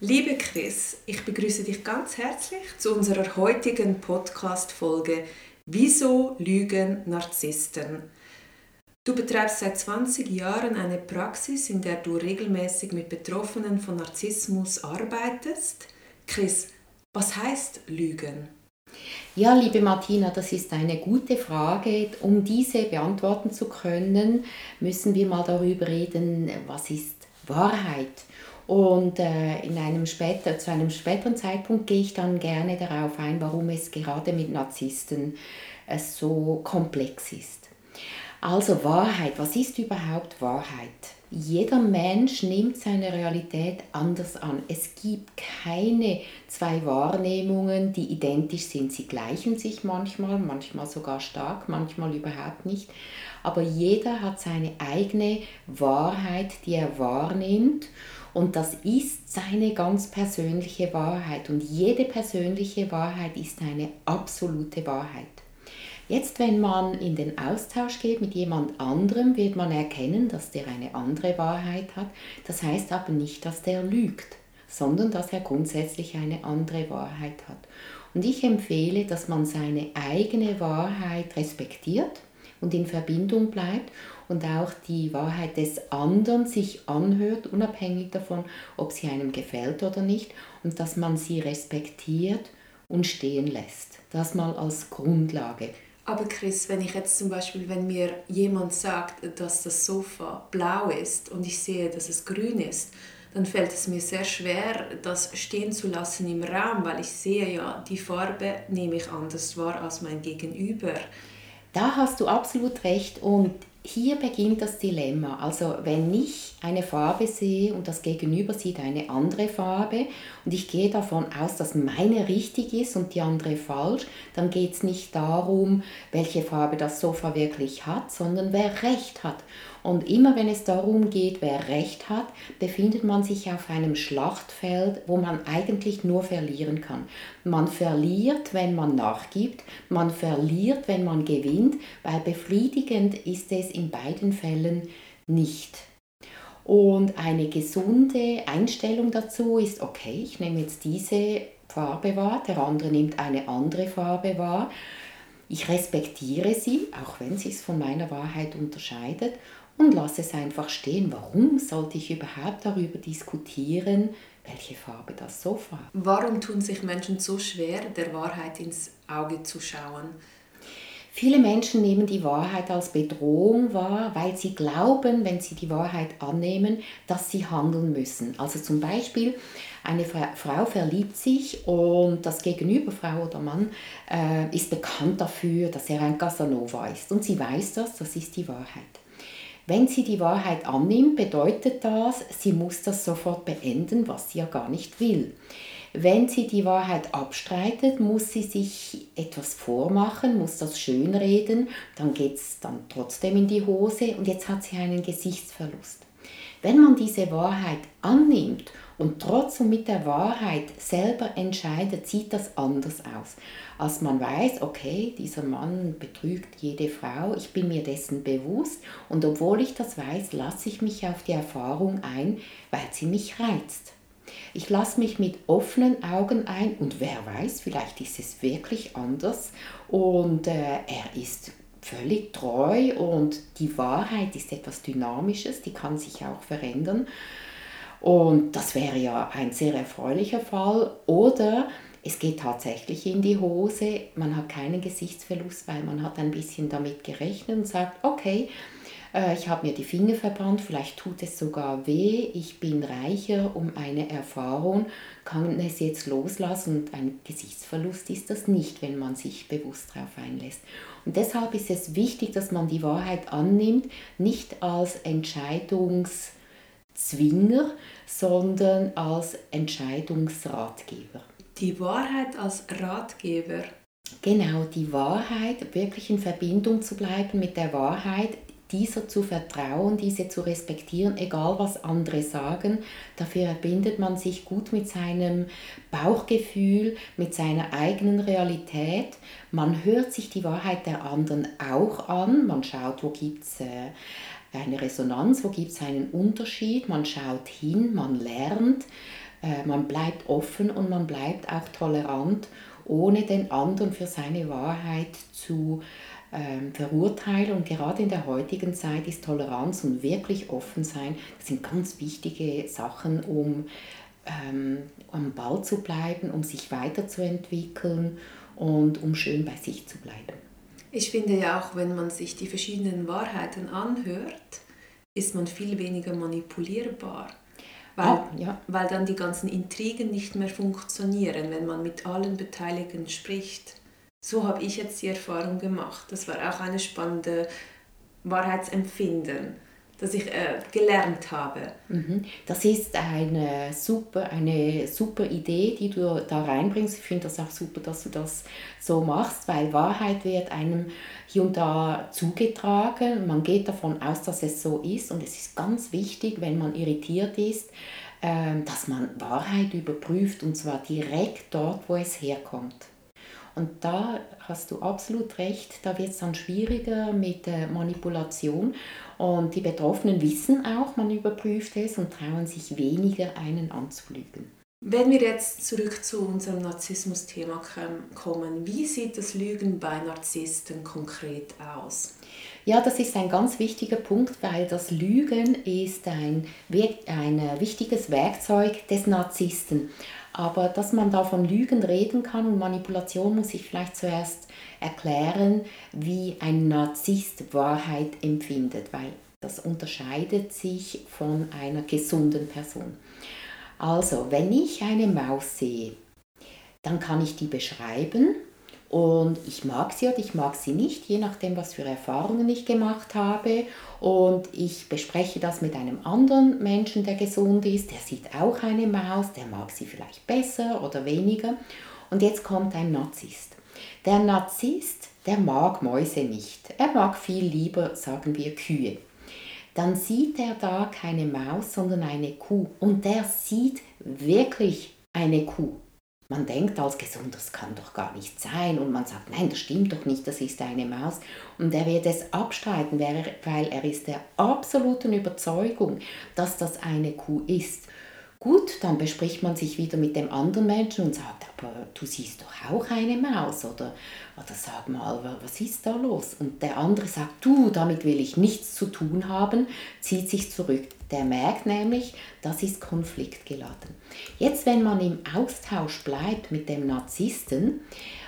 Liebe Chris, ich begrüße dich ganz herzlich zu unserer heutigen Podcast-Folge Wieso lügen Narzissten? Du betreibst seit 20 Jahren eine Praxis, in der du regelmäßig mit Betroffenen von Narzissmus arbeitest. Chris, was heißt Lügen? Ja, liebe Martina, das ist eine gute Frage. Um diese beantworten zu können, müssen wir mal darüber reden, was ist Wahrheit. Und äh, in einem später, zu einem späteren Zeitpunkt gehe ich dann gerne darauf ein, warum es gerade mit Narzissten äh, so komplex ist. Also Wahrheit, was ist überhaupt Wahrheit? Jeder Mensch nimmt seine Realität anders an. Es gibt keine zwei Wahrnehmungen, die identisch sind. Sie gleichen sich manchmal, manchmal sogar stark, manchmal überhaupt nicht. Aber jeder hat seine eigene Wahrheit, die er wahrnimmt. Und das ist seine ganz persönliche Wahrheit. Und jede persönliche Wahrheit ist eine absolute Wahrheit. Jetzt, wenn man in den Austausch geht mit jemand anderem, wird man erkennen, dass der eine andere Wahrheit hat. Das heißt aber nicht, dass der lügt, sondern dass er grundsätzlich eine andere Wahrheit hat. Und ich empfehle, dass man seine eigene Wahrheit respektiert und in Verbindung bleibt und auch die Wahrheit des anderen sich anhört, unabhängig davon, ob sie einem gefällt oder nicht, und dass man sie respektiert und stehen lässt. Das mal als Grundlage. Aber Chris, wenn ich jetzt zum Beispiel, wenn mir jemand sagt, dass das Sofa blau ist und ich sehe, dass es grün ist, dann fällt es mir sehr schwer, das stehen zu lassen im Raum, weil ich sehe ja, die Farbe nehme ich anders wahr als mein Gegenüber. Da hast du absolut recht und hier beginnt das Dilemma. Also wenn ich eine Farbe sehe und das Gegenüber sieht eine andere Farbe und ich gehe davon aus, dass meine richtig ist und die andere falsch, dann geht es nicht darum, welche Farbe das Sofa wirklich hat, sondern wer recht hat. Und immer wenn es darum geht, wer recht hat, befindet man sich auf einem Schlachtfeld, wo man eigentlich nur verlieren kann. Man verliert, wenn man nachgibt, man verliert, wenn man gewinnt, weil befriedigend ist es in beiden Fällen nicht. Und eine gesunde Einstellung dazu ist, okay, ich nehme jetzt diese Farbe wahr, der andere nimmt eine andere Farbe wahr. Ich respektiere sie, auch wenn sie es von meiner Wahrheit unterscheidet und lasse es einfach stehen. Warum sollte ich überhaupt darüber diskutieren, welche Farbe das Sofa hat? Warum tun sich Menschen so schwer, der Wahrheit ins Auge zu schauen? Viele Menschen nehmen die Wahrheit als Bedrohung wahr, weil sie glauben, wenn sie die Wahrheit annehmen, dass sie handeln müssen. Also zum Beispiel, eine Frau verliebt sich und das Gegenüber, Frau oder Mann, äh, ist bekannt dafür, dass er ein Casanova ist. Und sie weiß das, das ist die Wahrheit. Wenn sie die Wahrheit annimmt, bedeutet das, sie muss das sofort beenden, was sie ja gar nicht will. Wenn sie die Wahrheit abstreitet, muss sie sich etwas vormachen, muss das schönreden, dann geht es dann trotzdem in die Hose und jetzt hat sie einen Gesichtsverlust. Wenn man diese Wahrheit annimmt und trotzdem mit der Wahrheit selber entscheidet, sieht das anders aus. Als man weiß, okay, dieser Mann betrügt jede Frau, ich bin mir dessen bewusst und obwohl ich das weiß, lasse ich mich auf die Erfahrung ein, weil sie mich reizt. Ich lasse mich mit offenen Augen ein und wer weiß, vielleicht ist es wirklich anders und äh, er ist völlig treu und die Wahrheit ist etwas Dynamisches, die kann sich auch verändern. Und das wäre ja ein sehr erfreulicher Fall. Oder es geht tatsächlich in die Hose, man hat keinen Gesichtsverlust, weil man hat ein bisschen damit gerechnet und sagt, okay, ich habe mir die Finger verbrannt, vielleicht tut es sogar weh, ich bin reicher um eine Erfahrung, kann es jetzt loslassen und ein Gesichtsverlust ist das nicht, wenn man sich bewusst darauf einlässt. Und deshalb ist es wichtig, dass man die Wahrheit annimmt, nicht als Entscheidungs- Zwinger, sondern als Entscheidungsratgeber. Die Wahrheit als Ratgeber. Genau, die Wahrheit, wirklich in Verbindung zu bleiben mit der Wahrheit, dieser zu vertrauen, diese zu respektieren, egal was andere sagen. Dafür verbindet man sich gut mit seinem Bauchgefühl, mit seiner eigenen Realität. Man hört sich die Wahrheit der anderen auch an. Man schaut, wo gibt es äh, eine Resonanz, wo gibt es einen Unterschied. Man schaut hin, man lernt, äh, man bleibt offen und man bleibt auch tolerant, ohne den anderen für seine Wahrheit zu ähm, verurteilen. Und gerade in der heutigen Zeit ist Toleranz und wirklich offen sein, das sind ganz wichtige Sachen, um ähm, am Ball zu bleiben, um sich weiterzuentwickeln und um schön bei sich zu bleiben. Ich finde ja auch, wenn man sich die verschiedenen Wahrheiten anhört, ist man viel weniger manipulierbar. Weil, ah, ja. weil dann die ganzen Intrigen nicht mehr funktionieren, wenn man mit allen Beteiligten spricht. So habe ich jetzt die Erfahrung gemacht. Das war auch eine spannende Wahrheitsempfinden, das ich äh, gelernt habe. Mhm. Das ist eine super, eine super Idee, die du da reinbringst. Ich finde das auch super, dass du das so machst, weil Wahrheit wird einem hier und da zugetragen. Man geht davon aus, dass es so ist und es ist ganz wichtig, wenn man irritiert ist, ähm, dass man Wahrheit überprüft und zwar direkt dort, wo es herkommt. Und da hast du absolut recht, da wird es dann schwieriger mit der Manipulation. Und die Betroffenen wissen auch, man überprüft es und trauen sich weniger, einen anzulügen. Wenn wir jetzt zurück zu unserem Narzissmus-Thema kommen, wie sieht das Lügen bei Narzissten konkret aus? Ja, das ist ein ganz wichtiger Punkt, weil das Lügen ist ein, ein wichtiges Werkzeug des Narzissten. Aber dass man da von Lügen reden kann und Manipulation, muss ich vielleicht zuerst erklären, wie ein Narzisst Wahrheit empfindet, weil das unterscheidet sich von einer gesunden Person. Also, wenn ich eine Maus sehe, dann kann ich die beschreiben und ich mag sie oder ich mag sie nicht, je nachdem, was für Erfahrungen ich gemacht habe. Und ich bespreche das mit einem anderen Menschen, der gesund ist. Der sieht auch eine Maus, der mag sie vielleicht besser oder weniger. Und jetzt kommt ein Narzisst. Der Narzisst, der mag Mäuse nicht. Er mag viel lieber, sagen wir, Kühe. Dann sieht er da keine Maus, sondern eine Kuh. Und der sieht wirklich eine Kuh. Man denkt als gesund, das kann doch gar nicht sein und man sagt, nein, das stimmt doch nicht, das ist eine Maus. Und er wird es abstreiten, weil er ist der absoluten Überzeugung, dass das eine Kuh ist. Gut, dann bespricht man sich wieder mit dem anderen Menschen und sagt, aber du siehst doch auch eine Maus oder, oder sag mal, was ist da los? Und der andere sagt, du, damit will ich nichts zu tun haben, zieht sich zurück. Der merkt nämlich, das ist konfliktgeladen. Jetzt, wenn man im Austausch bleibt mit dem Narzissten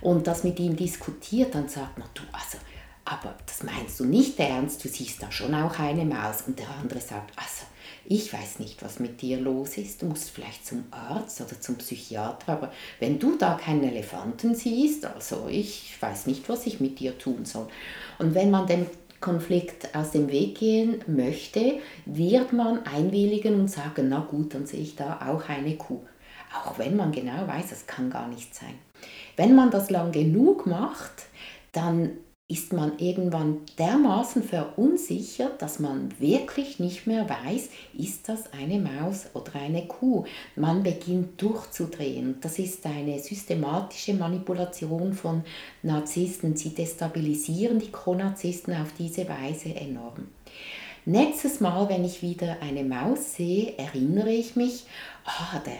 und das mit ihm diskutiert, dann sagt man, du, also, aber das meinst du nicht ernst, du siehst da schon auch eine Maus. Und der andere sagt, also, ich weiß nicht, was mit dir los ist, du musst vielleicht zum Arzt oder zum Psychiater, aber wenn du da keinen Elefanten siehst, also ich weiß nicht, was ich mit dir tun soll. Und wenn man den Konflikt aus dem Weg gehen möchte, wird man einwilligen und sagen, na gut, dann sehe ich da auch eine Kuh. Auch wenn man genau weiß, das kann gar nicht sein. Wenn man das lang genug macht, dann ist man irgendwann dermaßen verunsichert, dass man wirklich nicht mehr weiß, ist das eine Maus oder eine Kuh. Man beginnt durchzudrehen. Das ist eine systematische Manipulation von Narzissten. Sie destabilisieren die Chronarzisten auf diese Weise enorm. Nächstes Mal, wenn ich wieder eine Maus sehe, erinnere ich mich, ah, der,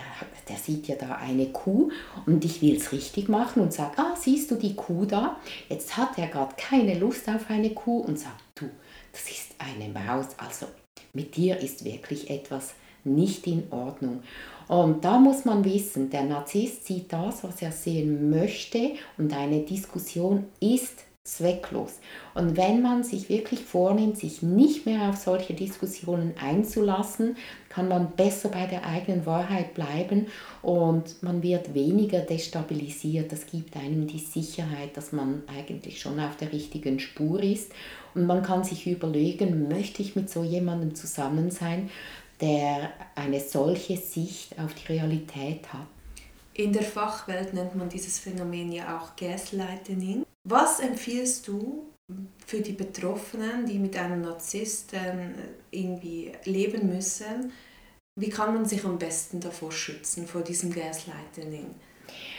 der sieht ja da eine Kuh und ich will es richtig machen und sage, ah, siehst du die Kuh da? Jetzt hat er gerade keine Lust auf eine Kuh und sagt, du, das ist eine Maus, also mit dir ist wirklich etwas nicht in Ordnung. Und da muss man wissen, der Narzisst sieht das, was er sehen möchte und eine Diskussion ist zwecklos. Und wenn man sich wirklich vornimmt, sich nicht mehr auf solche Diskussionen einzulassen, kann man besser bei der eigenen Wahrheit bleiben und man wird weniger destabilisiert. Das gibt einem die Sicherheit, dass man eigentlich schon auf der richtigen Spur ist. Und man kann sich überlegen, möchte ich mit so jemandem zusammen sein, der eine solche Sicht auf die Realität hat. In der Fachwelt nennt man dieses Phänomen ja auch Gaslighting. Was empfiehlst du für die Betroffenen, die mit einem Narzissten irgendwie leben müssen? Wie kann man sich am besten davor schützen, vor diesem Gaslighting?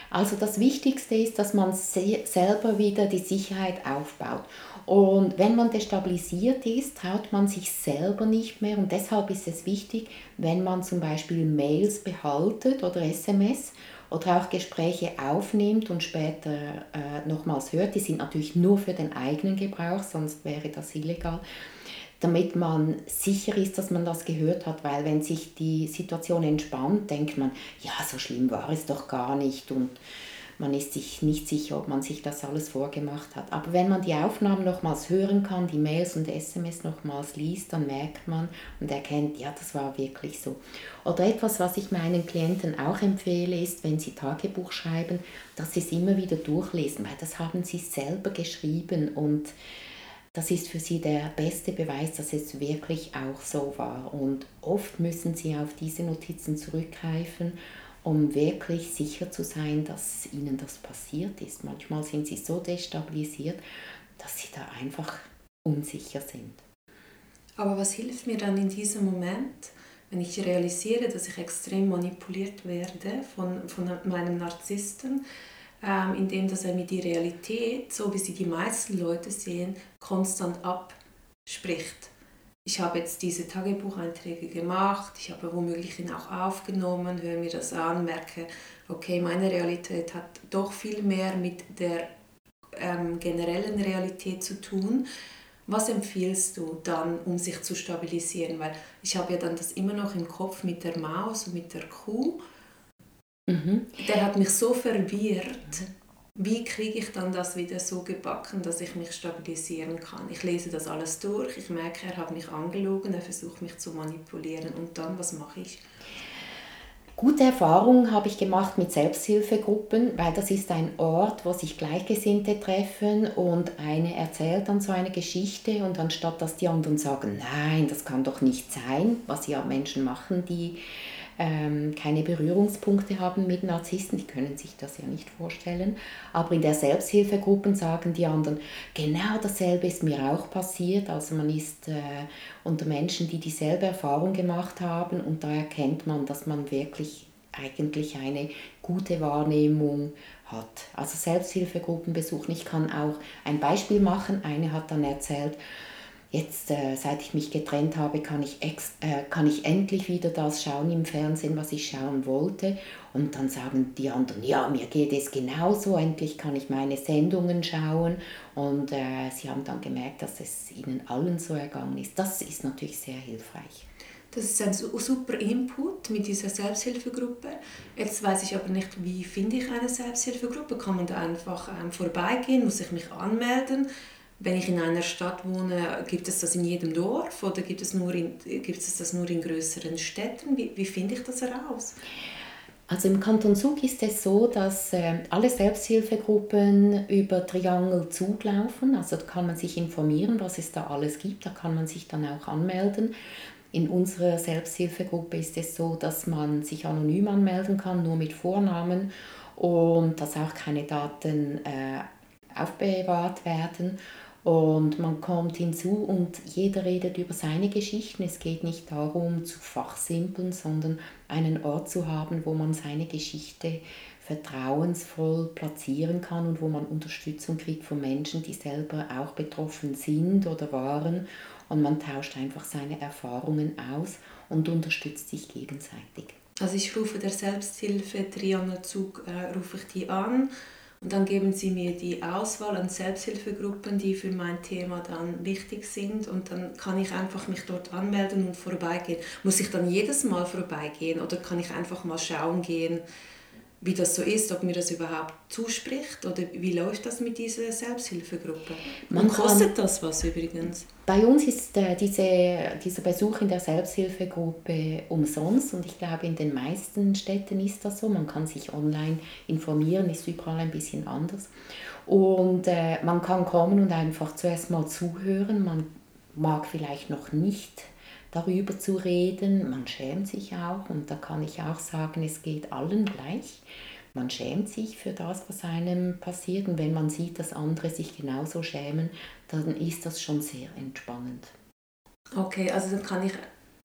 Also das Wichtigste ist, dass man selber wieder die Sicherheit aufbaut. Und wenn man destabilisiert ist, traut man sich selber nicht mehr. Und deshalb ist es wichtig, wenn man zum Beispiel Mails behaltet oder SMS oder auch Gespräche aufnimmt und später äh, nochmals hört. Die sind natürlich nur für den eigenen Gebrauch, sonst wäre das illegal damit man sicher ist, dass man das gehört hat, weil wenn sich die Situation entspannt, denkt man, ja, so schlimm war es doch gar nicht und man ist sich nicht sicher, ob man sich das alles vorgemacht hat. Aber wenn man die Aufnahmen nochmals hören kann, die Mails und SMS nochmals liest, dann merkt man und erkennt, ja, das war wirklich so. Oder etwas, was ich meinen Klienten auch empfehle, ist, wenn sie Tagebuch schreiben, dass sie es immer wieder durchlesen, weil das haben sie selber geschrieben und das ist für sie der beste Beweis, dass es wirklich auch so war. Und oft müssen sie auf diese Notizen zurückgreifen, um wirklich sicher zu sein, dass ihnen das passiert ist. Manchmal sind sie so destabilisiert, dass sie da einfach unsicher sind. Aber was hilft mir dann in diesem Moment, wenn ich realisiere, dass ich extrem manipuliert werde von, von meinem Narzissten? ähm, indem dass er mir die Realität, so wie sie die meisten Leute sehen, konstant abspricht. Ich habe jetzt diese Tagebucheinträge gemacht, ich habe womöglich ihn auch aufgenommen, höre mir das an, merke, okay, meine Realität hat doch viel mehr mit der ähm, generellen Realität zu tun. Was empfiehlst du dann, um sich zu stabilisieren? Weil ich habe ja dann das immer noch im Kopf mit der Maus und mit der Kuh Mhm. Der hat mich so verwirrt. Wie kriege ich dann das wieder so gebacken, dass ich mich stabilisieren kann? Ich lese das alles durch, ich merke, er hat mich angelogen, er versucht mich zu manipulieren und dann, was mache ich? Gute Erfahrungen habe ich gemacht mit Selbsthilfegruppen, weil das ist ein Ort, wo sich Gleichgesinnte treffen und eine erzählt dann so eine Geschichte und anstatt dass die anderen sagen, nein, das kann doch nicht sein, was ja Menschen machen, die ähm, keine Berührungspunkte haben mit Narzissten, die können sich das ja nicht vorstellen. Aber in der Selbsthilfegruppe sagen die anderen, genau dasselbe ist mir auch passiert. Also man ist äh, unter Menschen, die dieselbe Erfahrung gemacht haben und da erkennt man, dass man wirklich eigentlich eine gute Wahrnehmung hat. Also Selbsthilfegruppen besuchen. Ich kann auch ein Beispiel machen. Eine hat dann erzählt, jetzt, äh, seit ich mich getrennt habe, kann ich, ex, äh, kann ich endlich wieder das schauen im Fernsehen, was ich schauen wollte. Und dann sagen die anderen, ja, mir geht es genauso, endlich kann ich meine Sendungen schauen. Und äh, sie haben dann gemerkt, dass es ihnen allen so ergangen ist. Das ist natürlich sehr hilfreich. Das ist ein super Input mit dieser Selbsthilfegruppe. Jetzt weiß ich aber nicht, wie finde ich eine Selbsthilfegruppe? Kann man da einfach ähm, vorbeigehen? Muss ich mich anmelden? Wenn ich in einer Stadt wohne, gibt es das in jedem Dorf oder gibt es, nur in, gibt es das nur in größeren Städten? Wie, wie finde ich das heraus? Also im Kanton Zug ist es so, dass äh, alle Selbsthilfegruppen über Triangel Zug laufen. Also da kann man sich informieren, was es da alles gibt. Da kann man sich dann auch anmelden. In unserer Selbsthilfegruppe ist es so, dass man sich anonym anmelden kann, nur mit Vornamen und dass auch keine Daten äh, aufbewahrt werden. Und man kommt hinzu und jeder redet über seine Geschichten. Es geht nicht darum zu fachsimpeln, sondern einen Ort zu haben, wo man seine Geschichte vertrauensvoll platzieren kann und wo man Unterstützung kriegt von Menschen, die selber auch betroffen sind oder waren. Und man tauscht einfach seine Erfahrungen aus und unterstützt sich gegenseitig. Also ich rufe der Selbsthilfe Triangelzug, äh, rufe ich die an und dann geben sie mir die Auswahl an Selbsthilfegruppen, die für mein Thema dann wichtig sind. Und dann kann ich einfach mich dort anmelden und vorbeigehen. Muss ich dann jedes Mal vorbeigehen oder kann ich einfach mal schauen gehen, wie das so ist, ob mir das überhaupt zuspricht oder wie läuft das mit dieser Selbsthilfegruppe? Man Und kostet das was übrigens? Bei uns ist äh, diese, dieser Besuch in der Selbsthilfegruppe umsonst und ich glaube, in den meisten Städten ist das so. Man kann sich online informieren, ist überall ein bisschen anders. Und äh, man kann kommen und einfach zuerst mal zuhören. Man mag vielleicht noch nicht darüber zu reden. Man schämt sich auch und da kann ich auch sagen, es geht allen gleich. man schämt sich für das, was einem passiert. Und wenn man sieht, dass andere sich genauso schämen, dann ist das schon sehr entspannend. Okay, also dann kann ich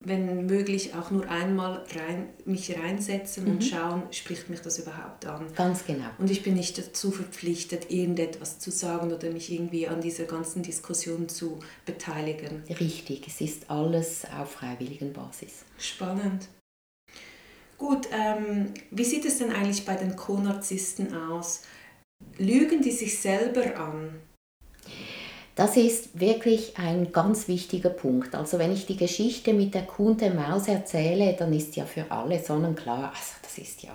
wenn möglich auch nur einmal rein, mich reinsetzen mhm. und schauen, spricht mich das überhaupt an. Ganz genau. Und ich bin nicht dazu verpflichtet, irgendetwas zu sagen oder mich irgendwie an dieser ganzen Diskussion zu beteiligen. Richtig, es ist alles auf freiwilligen Basis. Spannend. Gut, ähm, wie sieht es denn eigentlich bei den Co-Narzissten aus? Lügen die sich selber an? Das ist wirklich ein ganz wichtiger Punkt. Also wenn ich die Geschichte mit der Kuh und der Maus erzähle, dann ist ja für alle sonnenklar, also das ist ja,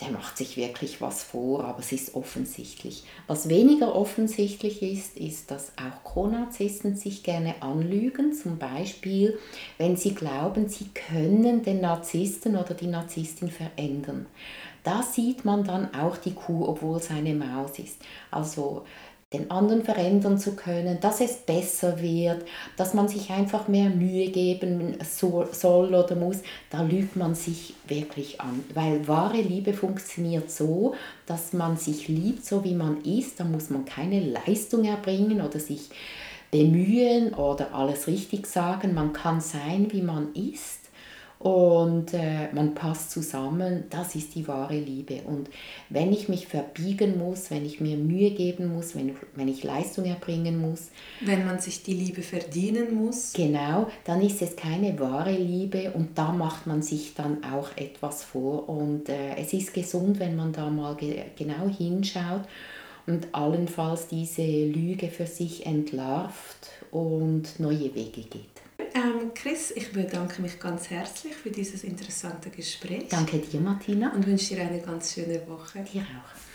der macht sich wirklich was vor, aber es ist offensichtlich. Was weniger offensichtlich ist, ist, dass auch Chronarzisten sich gerne anlügen, zum Beispiel, wenn sie glauben, sie können den Narzissten oder die Narzisstin verändern. Da sieht man dann auch die Kuh, obwohl es eine Maus ist. Also den anderen verändern zu können, dass es besser wird, dass man sich einfach mehr Mühe geben soll oder muss, da lügt man sich wirklich an. Weil wahre Liebe funktioniert so, dass man sich liebt, so wie man ist. Da muss man keine Leistung erbringen oder sich bemühen oder alles richtig sagen. Man kann sein, wie man ist und äh, man passt zusammen, das ist die wahre Liebe. Und wenn ich mich verbiegen muss, wenn ich mir Mühe geben muss, wenn, wenn ich Leistung erbringen muss. Wenn man sich die Liebe verdienen muss. Genau, dann ist es keine wahre Liebe und da macht man sich dann auch etwas vor. Und äh, es ist gesund, wenn man da mal ge genau hinschaut und allenfalls diese Lüge für sich entlarvt und neue Wege geht. Ähm, Chris, ich bedanke mich ganz herzlich für dieses interessante Gespräch. Danke dir, Martina. Und wünsche dir eine ganz schöne Woche. Dir auch.